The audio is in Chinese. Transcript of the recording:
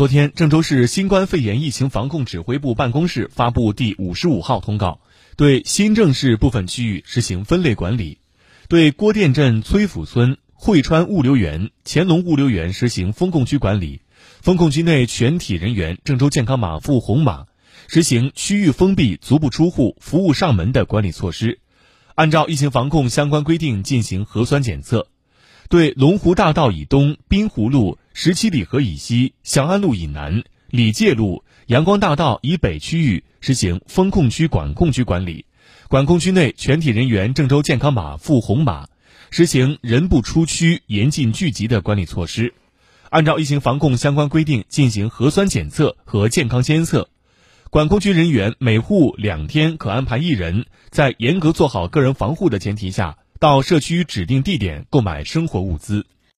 昨天，郑州市新冠肺炎疫情防控指挥部办公室发布第五十五号通告，对新郑市部分区域实行分类管理，对郭店镇崔府村、汇川物流园、乾隆物流园实行封控区管理，封控区内全体人员郑州健康码附红码，实行区域封闭、足不出户、服务上门的管理措施，按照疫情防控相关规定进行核酸检测。对龙湖大道以东、滨湖路、十七里河以西、祥安路以南、李界路、阳光大道以北区域实行封控区管控区管理，管控区内全体人员郑州健康码附红码，实行人不出区、严禁聚集的管理措施，按照疫情防控相关规定进行核酸检测和健康监测。管控区人员每户两天可安排一人，在严格做好个人防护的前提下。到社区指定地点购买生活物资。